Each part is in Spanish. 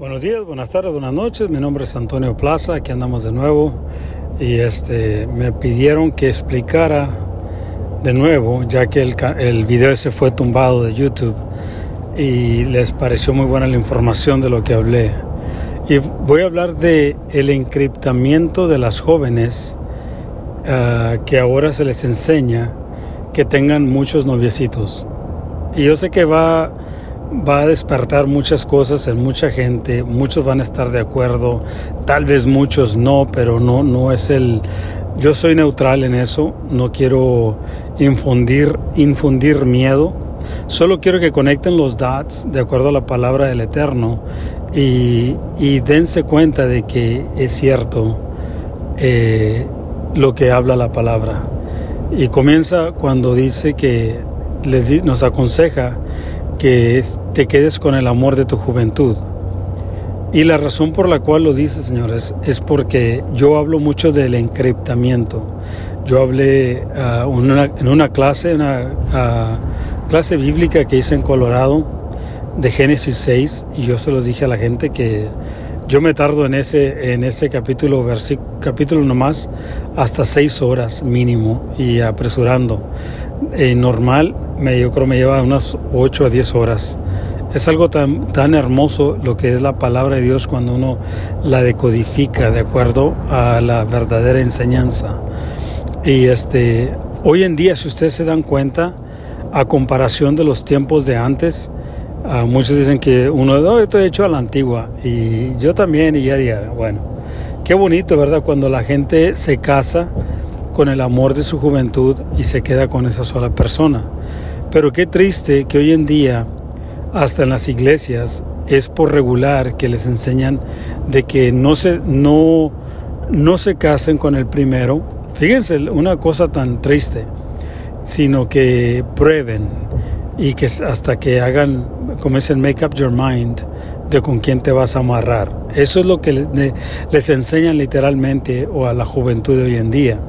Buenos días, buenas tardes, buenas noches. Mi nombre es Antonio Plaza, aquí andamos de nuevo. Y este, me pidieron que explicara de nuevo, ya que el, el video ese fue tumbado de YouTube y les pareció muy buena la información de lo que hablé. Y voy a hablar de el encriptamiento de las jóvenes uh, que ahora se les enseña que tengan muchos noviecitos. Y yo sé que va va a despertar muchas cosas en mucha gente, muchos van a estar de acuerdo, tal vez muchos no, pero no, no es el... Yo soy neutral en eso, no quiero infundir, infundir miedo, solo quiero que conecten los dots de acuerdo a la palabra del Eterno y, y dense cuenta de que es cierto eh, lo que habla la palabra. Y comienza cuando dice que les, nos aconseja que te quedes con el amor de tu juventud. Y la razón por la cual lo dice, señores, es porque yo hablo mucho del encriptamiento. Yo hablé una, en una clase, una uh, clase bíblica que hice en Colorado, de Génesis 6, y yo se los dije a la gente que yo me tardo en ese, en ese capítulo, capítulo nomás, hasta seis horas mínimo y apresurando. Eh, normal, me, yo creo me lleva unas 8 a 10 horas. Es algo tan, tan hermoso lo que es la palabra de Dios cuando uno la decodifica de acuerdo a la verdadera enseñanza. Y este, hoy en día, si ustedes se dan cuenta, a comparación de los tiempos de antes, muchos dicen que uno, no, esto he hecho a la antigua, y yo también, y ya, ya, bueno, qué bonito, ¿verdad? Cuando la gente se casa con el amor de su juventud y se queda con esa sola persona. Pero qué triste que hoy en día, hasta en las iglesias, es por regular que les enseñan de que no se, no, no se casen con el primero. Fíjense, una cosa tan triste, sino que prueben y que hasta que hagan, como dicen, make up your mind de con quién te vas a amarrar. Eso es lo que les enseñan literalmente o a la juventud de hoy en día.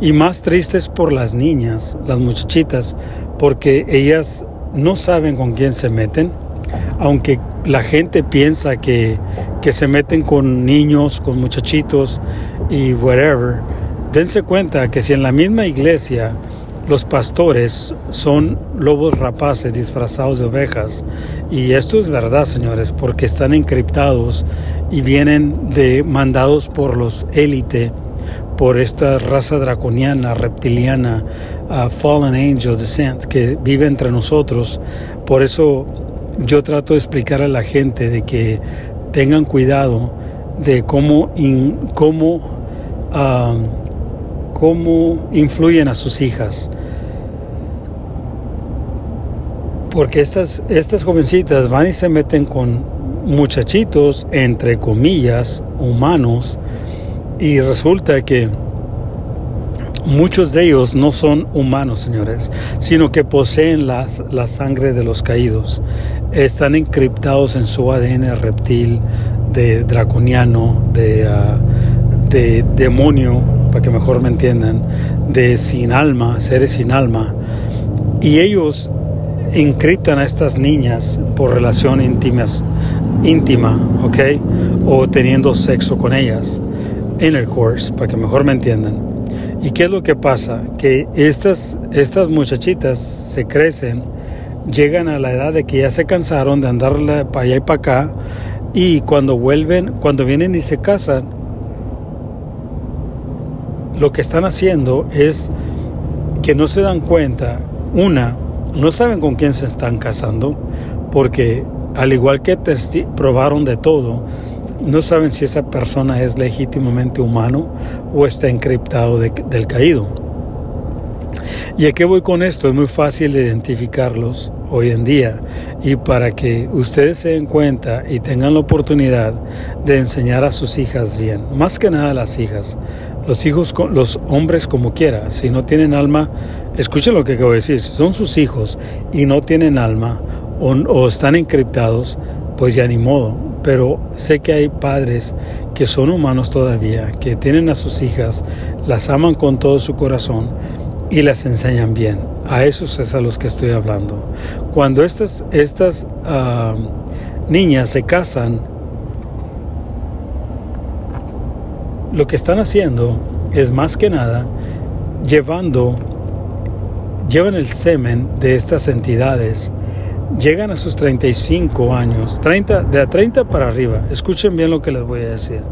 Y más tristes por las niñas, las muchachitas, porque ellas no saben con quién se meten, aunque la gente piensa que, que se meten con niños, con muchachitos y whatever. Dense cuenta que si en la misma iglesia los pastores son lobos rapaces disfrazados de ovejas. Y esto es verdad, señores, porque están encriptados y vienen de mandados por los élite por esta raza draconiana, reptiliana, uh, fallen angel descent que vive entre nosotros. Por eso yo trato de explicar a la gente de que tengan cuidado de cómo, cómo, uh, cómo influyen a sus hijas. Porque estas, estas jovencitas van y se meten con muchachitos, entre comillas, humanos, y resulta que muchos de ellos no son humanos, señores, sino que poseen la sangre de los caídos. Están encriptados en su ADN reptil, de draconiano, de, ah, de demonio, para que mejor me entiendan, de sin alma, seres sin alma. Y ellos encriptan a estas niñas por relación íntimas, íntima, ¿ok? O teniendo sexo con ellas intercourse, para que mejor me entiendan. ¿Y qué es lo que pasa? Que estas, estas muchachitas se crecen, llegan a la edad de que ya se cansaron de andar para allá y para acá, y cuando vuelven, cuando vienen y se casan, lo que están haciendo es que no se dan cuenta, una, no saben con quién se están casando, porque al igual que probaron de todo, no saben si esa persona es legítimamente humano o está encriptado del caído. ¿Y a qué voy con esto? Es muy fácil identificarlos hoy en día y para que ustedes se den cuenta y tengan la oportunidad de enseñar a sus hijas bien, más que nada a las hijas, los hijos, los hombres como quiera, si no tienen alma, escuchen lo que acabo de decir, si son sus hijos y no tienen alma o, están encriptados, pues ya ni modo, pero sé que hay padres que son humanos todavía, que tienen a sus hijas, las aman con todo su corazón y las enseñan bien. A esos es a los que estoy hablando. Cuando estas, estas niñas se casan, lo que están haciendo es más que nada llevando, llevan el semen de estas entidades, llegan a sus 35 años, 30, de a 30 para arriba, escuchen bien lo que les voy a decir,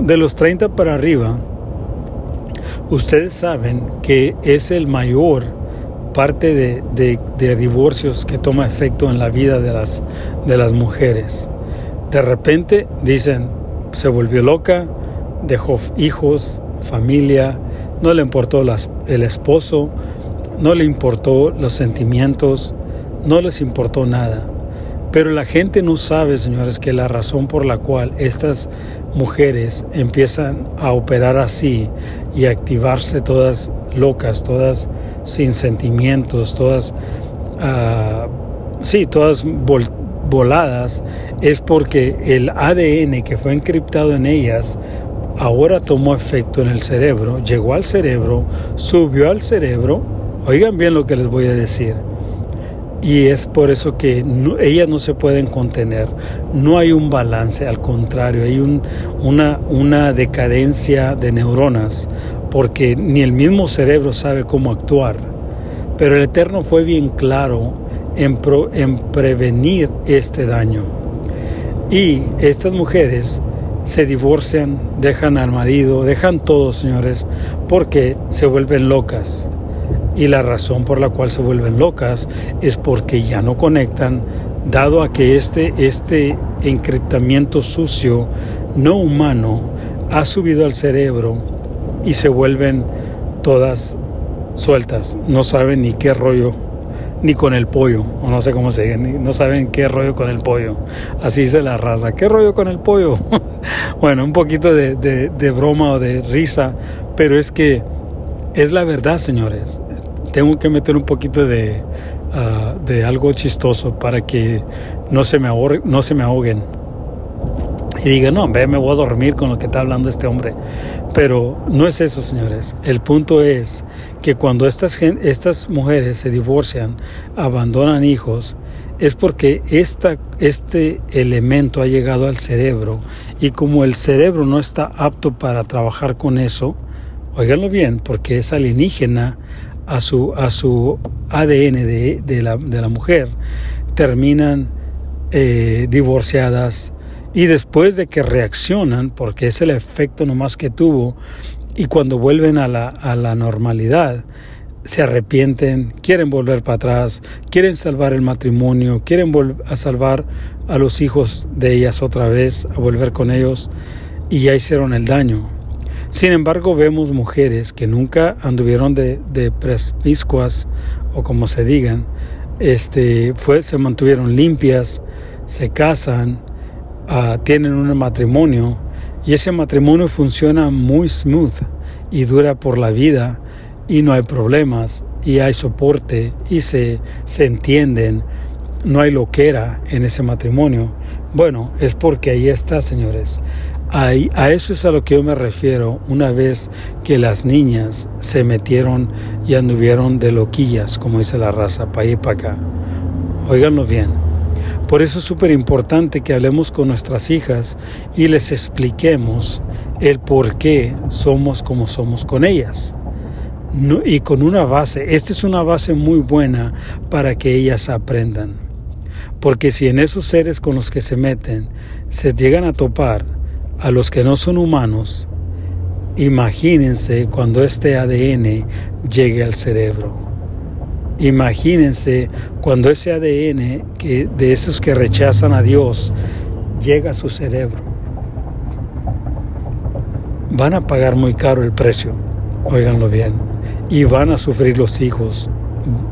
de los 30 para arriba, ustedes saben que es el mayor parte de, de, divorcios que toma efecto en la vida de las, de las mujeres. De repente dicen, se volvió loca, dejó hijos, familia, no le importó el esposo, no le importó los sentimientos, no les importó nada. Pero la gente no sabe, señores, que la razón por la cual estas mujeres empiezan a operar así y a activarse todas locas, todas sin sentimientos, todas, uh, sí, todas voladas, es porque el ADN que fue encriptado en ellas ahora tomó efecto en el cerebro, llegó al cerebro, subió al cerebro, oigan bien lo que les voy a decir, y es por eso que ellas no se pueden contener, no hay un balance, al contrario, hay un, una, una decadencia de neuronas, porque ni el mismo cerebro sabe cómo actuar. Pero el Eterno fue bien claro en prevenir este daño. Y estas mujeres se divorcian, dejan al marido, dejan todo, señores, porque se vuelven locas. Y la razón por la cual se vuelven locas es porque ya no conectan, dado a que este, este encriptamiento sucio, no humano, ha subido al cerebro y se vuelven todas sueltas. No saben ni qué rollo ni con el pollo, o no sé cómo se dice, no saben qué rollo con el pollo. Así dice la raza, ¿qué rollo con el pollo? bueno, un poquito de, de, broma o de risa, pero es que es la verdad, señores. Tengo que meter un poquito de, ah, de algo chistoso para que no se me, no se me ahoguen y diga, no, ve, me voy a dormir con lo que está hablando este hombre. Pero no es eso, señores. El punto es que cuando estas, estas mujeres se divorcian, abandonan hijos, es porque esta, este elemento ha llegado al cerebro y como el cerebro no está apto para trabajar con eso, oiganlo bien, porque es alienígena a su, a su ADN de, de, la, de la mujer, terminan eh, divorciadas, y después de que reaccionan, porque es el efecto nomás que tuvo, y cuando vuelven a la, a la normalidad, se arrepienten, quieren volver para atrás, quieren salvar el matrimonio, quieren a salvar a los hijos de ellas otra vez, a volver con ellos, y ya hicieron el daño. Sin embargo, vemos mujeres que nunca anduvieron de, de prespiscuas, o como se digan, este, fue, se mantuvieron limpias, se casan, Ah, tienen un matrimonio y ese matrimonio funciona muy smooth y dura por la vida y no hay problemas y hay soporte y se, se entienden, no hay loquera en ese matrimonio. Bueno, es porque ahí está, señores. Ahí, a eso es a lo que yo me refiero una vez que las niñas se metieron y anduvieron de loquillas, como dice la raza, para ir para acá. Óiganlo bien. Por eso es súper importante que hablemos con nuestras hijas y les expliquemos el por qué somos como somos con ellas. y con una base, esta es una base muy buena para que ellas aprendan. Porque si en esos seres con los que se meten se llegan a topar a los que no son humanos, imagínense cuando este ADN llegue al cerebro. Imagínense cuando ese ADN que, de esos que rechazan a Dios llega a su cerebro. Van a pagar muy caro el precio, óiganlo bien, y van a sufrir los hijos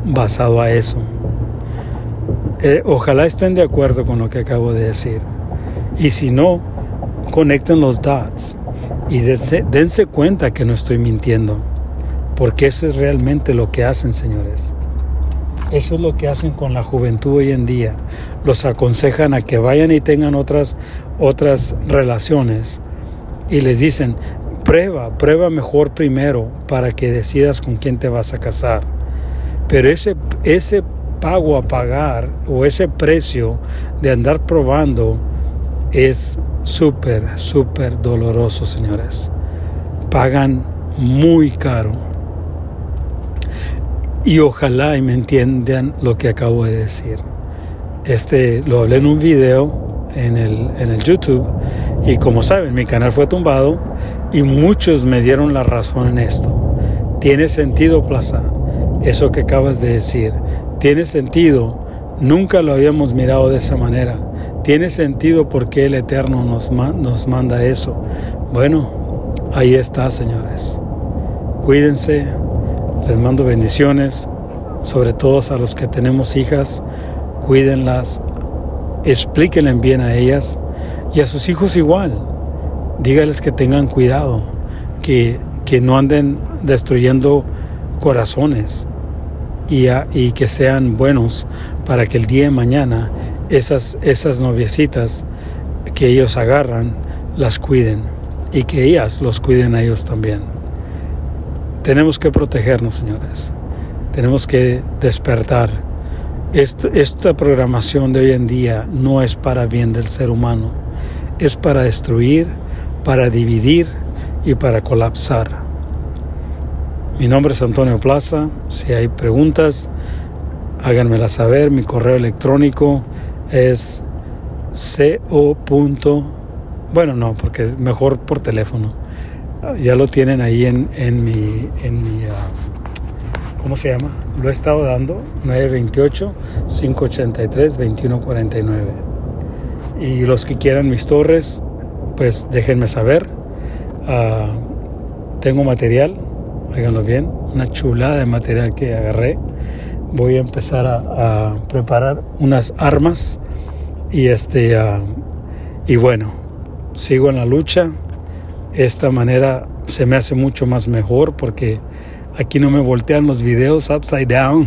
basado a eso. Eh, ojalá estén de acuerdo con lo que acabo de decir. Y si no, conecten los dots y dense, dense cuenta que no estoy mintiendo, porque eso es realmente lo que hacen, señores. Eso es lo que hacen con la juventud hoy en día. Los aconsejan a que vayan y tengan otras, otras relaciones y les dicen, prueba, prueba mejor primero para que decidas con quién te vas a casar. Pero ese, ese pago a pagar o ese precio de andar probando es súper, súper doloroso, señores. pagan muy caro. Y ojalá y me entiendan lo que acabo de decir. Este lo hablé en un video en el, en el YouTube y como saben mi canal fue tumbado y muchos me dieron la razón en esto. Tiene sentido, Plaza, eso que acabas de decir. Tiene sentido. Nunca lo habíamos mirado de esa manera. Tiene sentido porque el Eterno nos, nos manda eso. Bueno, ahí está, señores. Cuídense. Les mando bendiciones. Sobre todo a los que tenemos hijas. Cuídenlas. Explíquenle bien a ellas. Y a sus hijos igual. Dígales que tengan cuidado. Que, que no anden destruyendo corazones y, y, que sean buenos para que el día de mañana esas, esas noviecitas que ellos agarran las cuiden y que ellas los cuiden a ellos también. Tenemos que protegernos, señores. Tenemos que despertar. esta programación de hoy en día no es para bien del ser humano. Es para destruir, para dividir y para colapsar. Mi nombre es Antonio Plaza. Si hay preguntas, háganmela saber. Mi correo electrónico es co. Bueno, no, porque es mejor por teléfono. Ya lo tienen ahí en, en mi, en mi ah, ¿cómo se llama? Lo he estado dando, 928-583-2149. Y los que quieran mis torres, pues déjenme saber. Ah, tengo material, Óiganlo bien, una chulada de material que agarré. Voy a empezar a, preparar unas armas y este y bueno, sigo en la lucha. Esta manera se me hace mucho más mejor porque aquí no me voltean los videos upside down.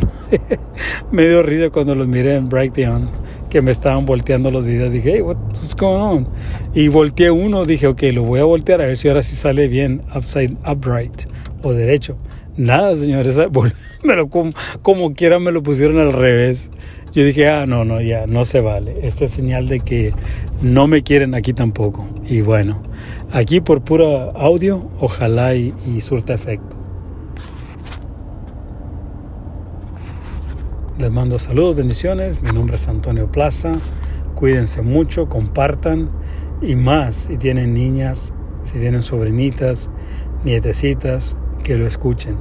me dio risa cuando los miré en Breakdown que me estaban volteando los videos. Dije, hey, what's going on? Y volteé uno, dije, ok, lo voy a voltear a ver si ahora sí sale bien upside upright o derecho. Nada, señores, me lo, como, como quiera me lo pusieron al revés. Yo dije, ah, no, no, ya, no se vale. Esta es señal de que no me quieren aquí tampoco. Y bueno, aquí por pura audio, ojalá y, y surta efecto. Les mando saludos, bendiciones. Mi nombre es Antonio Plaza. Cuídense mucho, compartan y más si tienen niñas, si tienen sobrinitas, nietecitas, que lo escuchen,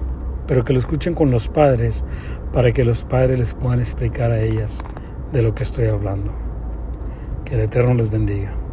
pero que lo escuchen con los padres para que los padres les puedan explicar a ellas de lo que estoy hablando. Que el Eterno les bendiga.